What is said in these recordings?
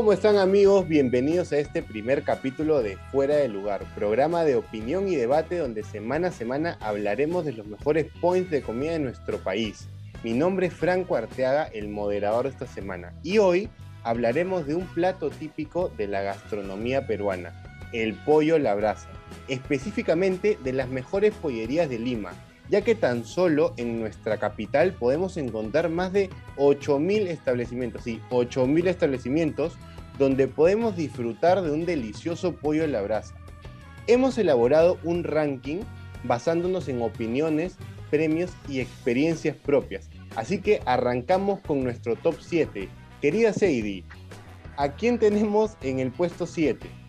¿Cómo están amigos? Bienvenidos a este primer capítulo de Fuera de Lugar, programa de opinión y debate donde semana a semana hablaremos de los mejores points de comida de nuestro país. Mi nombre es Franco Arteaga, el moderador de esta semana, y hoy hablaremos de un plato típico de la gastronomía peruana, el pollo la brasa, específicamente de las mejores pollerías de Lima, ya que tan solo en nuestra capital podemos encontrar más de 8.000 establecimientos, sí, 8.000 establecimientos donde podemos disfrutar de un delicioso pollo a la brasa. Hemos elaborado un ranking basándonos en opiniones, premios y experiencias propias. Así que arrancamos con nuestro top 7. Querida Seidi, ¿a quién tenemos en el puesto 7?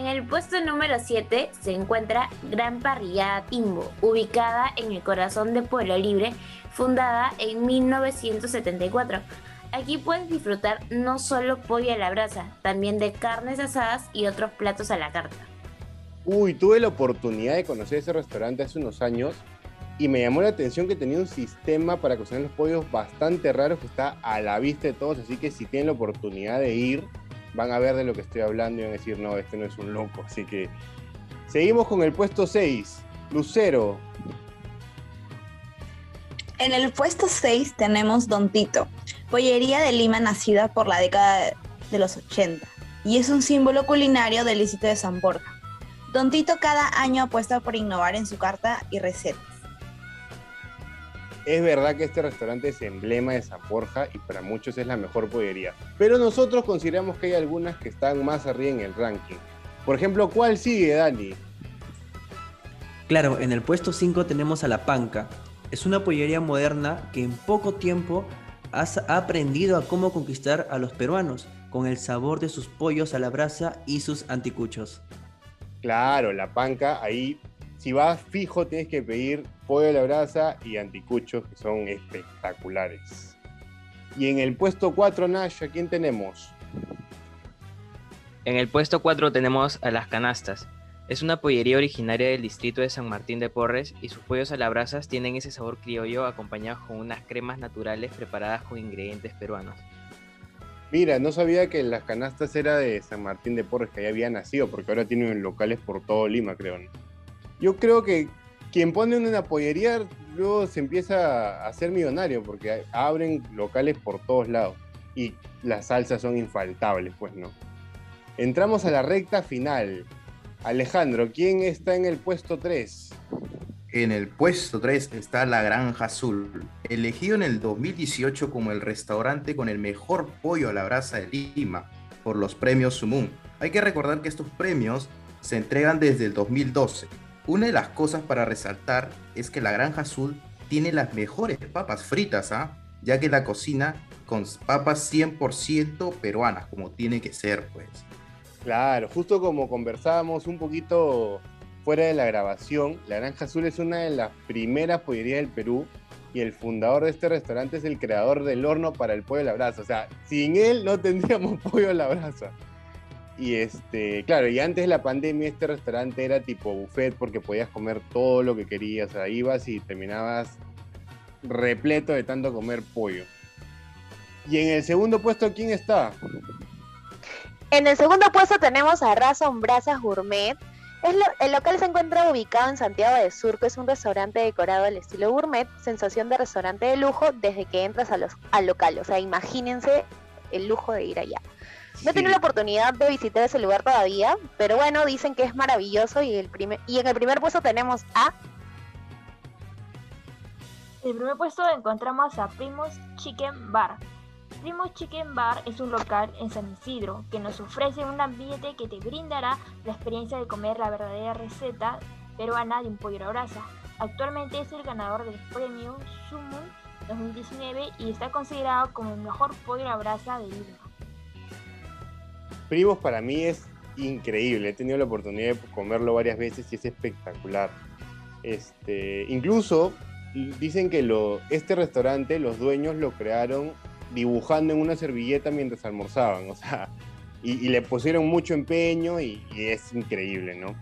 En el puesto número 7 se encuentra Gran Parrillada Timbo, ubicada en el corazón de Pueblo Libre, fundada en 1974. Aquí puedes disfrutar no solo pollo a la brasa, también de carnes asadas y otros platos a la carta. Uy, tuve la oportunidad de conocer ese restaurante hace unos años y me llamó la atención que tenía un sistema para cocinar los pollos bastante raro que está a la vista de todos, así que si tienen la oportunidad de ir, van a ver de lo que estoy hablando y van a decir, no, este no es un loco. Así que seguimos con el puesto 6, Lucero. En el puesto 6 tenemos Don Tito, pollería de Lima nacida por la década de los 80 y es un símbolo culinario del distrito de San Borja. Don Tito cada año apuesta por innovar en su carta y recetas. Es verdad que este restaurante es emblema de San Borja y para muchos es la mejor pollería, pero nosotros consideramos que hay algunas que están más arriba en el ranking. Por ejemplo, ¿cuál sigue, Dani? Claro, en el puesto 5 tenemos a La Panca. Es una pollería moderna que en poco tiempo ha aprendido a cómo conquistar a los peruanos con el sabor de sus pollos a la brasa y sus anticuchos. Claro, La Panca, ahí si vas fijo tienes que pedir pollo a la brasa y anticuchos que son espectaculares. Y en el puesto 4, Nash, ¿a quién tenemos? En el puesto 4 tenemos a Las Canastas. Es una pollería originaria del distrito de San Martín de Porres y sus pollos a la brasa tienen ese sabor criollo acompañados con unas cremas naturales preparadas con ingredientes peruanos. Mira, no sabía que Las Canastas era de San Martín de Porres, que ahí había nacido, porque ahora tienen locales por todo Lima, creo. Yo creo que quien pone una pollería luego se empieza a ser millonario porque abren locales por todos lados y las salsas son infaltables, pues no. Entramos a la recta final. Alejandro, ¿quién está en el puesto 3? En el puesto 3 está La Granja Azul, elegido en el 2018 como el restaurante con el mejor pollo a la brasa de Lima por los premios Sumun. Hay que recordar que estos premios se entregan desde el 2012 una de las cosas para resaltar es que la Granja Azul tiene las mejores papas fritas, ¿ah? ya que la cocina con papas 100% peruanas, como tiene que ser, pues. Claro, justo como conversábamos un poquito fuera de la grabación, la Granja Azul es una de las primeras pollerías del Perú y el fundador de este restaurante es el creador del horno para el pollo a la brasa. O sea, sin él no tendríamos pollo a la brasa. Y este, claro, y antes de la pandemia este restaurante era tipo buffet porque podías comer todo lo que querías. O sea, ibas y terminabas repleto de tanto comer pollo. Y en el segundo puesto, ¿quién está? En el segundo puesto tenemos a Raza Brasas Gourmet. el local se encuentra ubicado en Santiago de Surco, es un restaurante decorado al estilo gourmet, sensación de restaurante de lujo desde que entras a los, al local. O sea, imagínense el lujo de ir allá. No he tenido la oportunidad de visitar ese lugar todavía, pero bueno, dicen que es maravilloso y, el primer, y en el primer puesto tenemos a... En el primer puesto encontramos a Primus Chicken Bar. Primus Chicken Bar es un local en San Isidro que nos ofrece un ambiente que te brindará la experiencia de comer la verdadera receta peruana de un pollo a brasa. Actualmente es el ganador del premio Sumun 2019 y está considerado como el mejor pollo a brasa de Lima. Primos para mí es increíble. He tenido la oportunidad de comerlo varias veces y es espectacular. Este, incluso dicen que lo, este restaurante los dueños lo crearon dibujando en una servilleta mientras almorzaban. O sea, y, le pusieron mucho empeño y, es increíble, ¿no?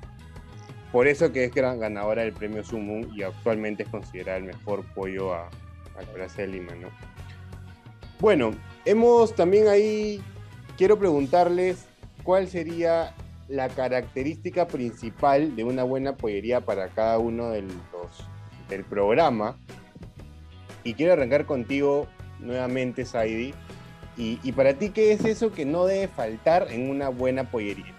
Por eso que es ganadora del premio Sumun y actualmente es considerada el mejor pollo a, a la Plaza de Lima, ¿no? Bueno, Hemos también ahí, quiero preguntarles cuál sería la característica principal de una buena pollería para cada uno de los, del programa. Y quiero arrancar contigo nuevamente, Saidi. Y, y para ti, ¿qué es eso que no debe faltar en una buena pollería?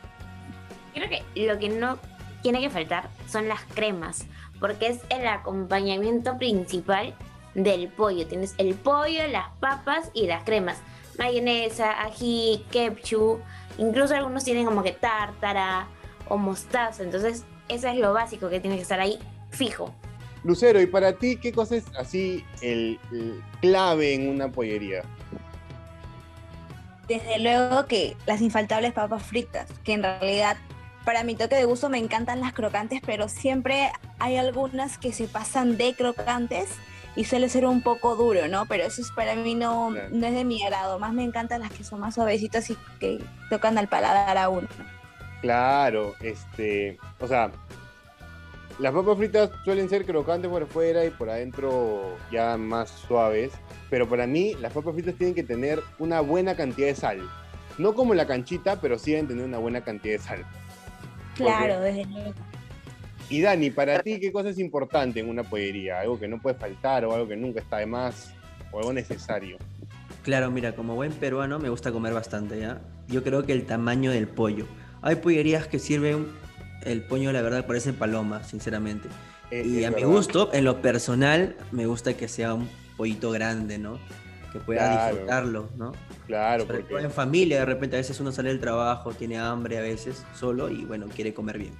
Creo que lo que no tiene que faltar son las cremas, porque es el acompañamiento principal del pollo. Tienes el pollo, las papas y las cremas. Mayonesa, ají, ketchup, incluso algunos tienen como que tártara o mostaza. Entonces, eso es lo básico que tiene que estar ahí fijo. Lucero, ¿y para ti qué cosa es así el, el clave en una pollería? Desde luego que las infaltables papas fritas, que en realidad para mi toque de gusto me encantan las crocantes, pero siempre hay algunas que se pasan de crocantes y suele ser un poco duro, ¿no? Pero eso es para mí no, Claro. no es de mi agrado. Más me encantan las que son más suavecitas y que tocan al paladar a uno. Claro, este, o sea, las papas fritas suelen ser crocantes por fuera y por adentro ya más suaves, pero para mí las papas fritas tienen que tener una buena cantidad de sal. No como la canchita, pero sí deben tener una buena cantidad de sal. Claro, desde luego. Y Dani, para ti, ¿qué cosa es importante en una pollería? ¿Algo que no puede faltar o algo que nunca está de más o algo necesario? Claro, mira, como buen peruano me gusta comer bastante, ¿ya? Yo creo que el tamaño del pollo. Hay pollerías que sirven el pollo, la verdad, parece paloma, sinceramente. Y es a mi gusto, en lo personal, me gusta que sea un pollito grande, ¿no? Que pueda Claro. disfrutarlo, ¿no? Claro, Sobre porque en familia, de repente a veces uno sale del trabajo, tiene hambre a veces solo y bueno, quiere comer bien.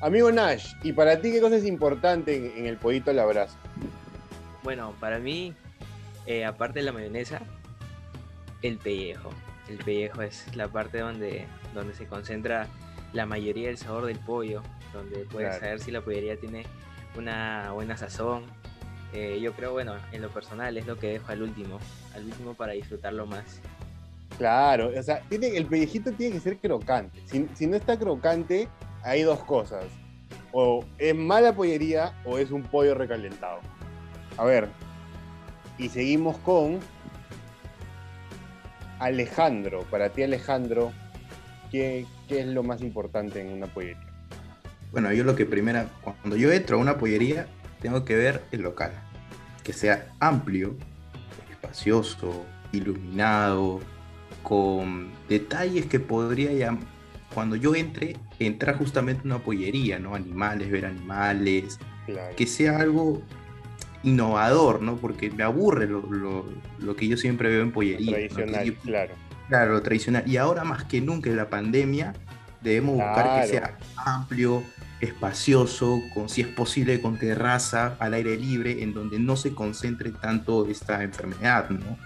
Amigo Nash, ¿y para ti qué cosa es importante en, en el pollito a la brasa? Bueno, para mí, eh, aparte de la mayonesa, el pellejo. El pellejo es la parte donde, donde se concentra la mayoría del sabor del pollo, donde puedes Claro. saber si la pollería tiene una buena sazón. Eh, yo creo, bueno, en lo personal es lo que dejo al último, al último para disfrutarlo más. Claro, o sea, tiene, el pellejito tiene que ser crocante. Si, si no está crocante, hay dos cosas. O es mala pollería o es un pollo recalentado. A ver, y seguimos con Alejandro. Para ti, Alejandro, ¿qué, qué es lo más importante en una pollería? Bueno, yo lo que primera, cuando yo entro a una pollería, tengo que ver el local. Que sea amplio, espacioso, iluminado, con detalles que podría ya, cuando yo entre, entrar justamente una pollería, ¿no? Animales, ver animales, Claro. que sea algo innovador, ¿no? Porque me aburre lo, lo- lo que yo siempre veo en pollería. ¿no? Tradicional, yo- claro. Claro, lo tradicional. Y ahora más que nunca en la pandemia, debemos buscar que sea amplio, espacioso, con, si es posible con terraza, al aire libre, en donde no se concentre tanto esta enfermedad, ¿no?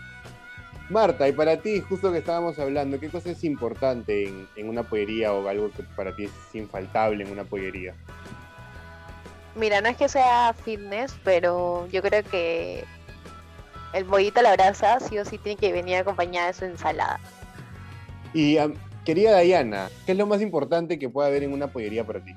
Marta, y para ti, justo que estábamos hablando, ¿qué cosa es importante en, en una pollería o algo que para ti es infaltable en una pollería? Mira, no es que sea fitness, pero yo creo que el pollito a la brasa sí o sí tiene que venir acompañada de su ensalada. Y am, querida Dayana, ¿qué es lo más importante que puede haber en una pollería para ti?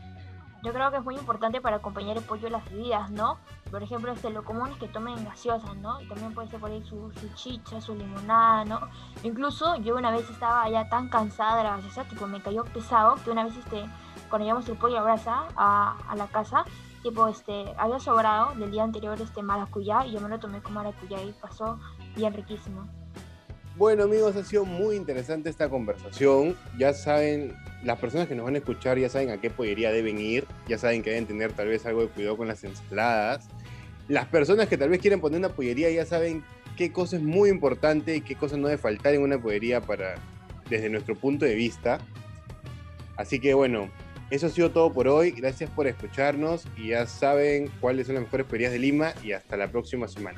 Yo creo que es muy importante para acompañar el pollo las bebidas, ¿no? Por ejemplo, este, lo común es que tomen gaseosas, ¿no? Y también puede ser por ahí su, su chicha, su limonada, ¿no? Incluso yo una vez estaba ya tan cansada de la gaseosa, tipo me cayó pesado, que una vez este, cuando llevamos el pollo a brasa a, a la casa, tipo este, había sobrado del día anterior este maracuyá y yo me lo tomé con maracuyá y pasó bien riquísimo. Bueno amigos, ha sido muy interesante esta conversación. Ya saben, las personas que nos van a escuchar ya saben a qué pollería deben ir, ya saben que deben tener tal vez algo de cuidado con las ensaladas. Las personas que tal vez quieren poner una pollería ya saben qué cosa es muy importante y qué cosa no debe faltar en una pollería para, desde nuestro punto de vista. Así que bueno, eso ha sido todo por hoy. Gracias por escucharnos y ya saben cuáles son las mejores pollerías de Lima y hasta la próxima semana.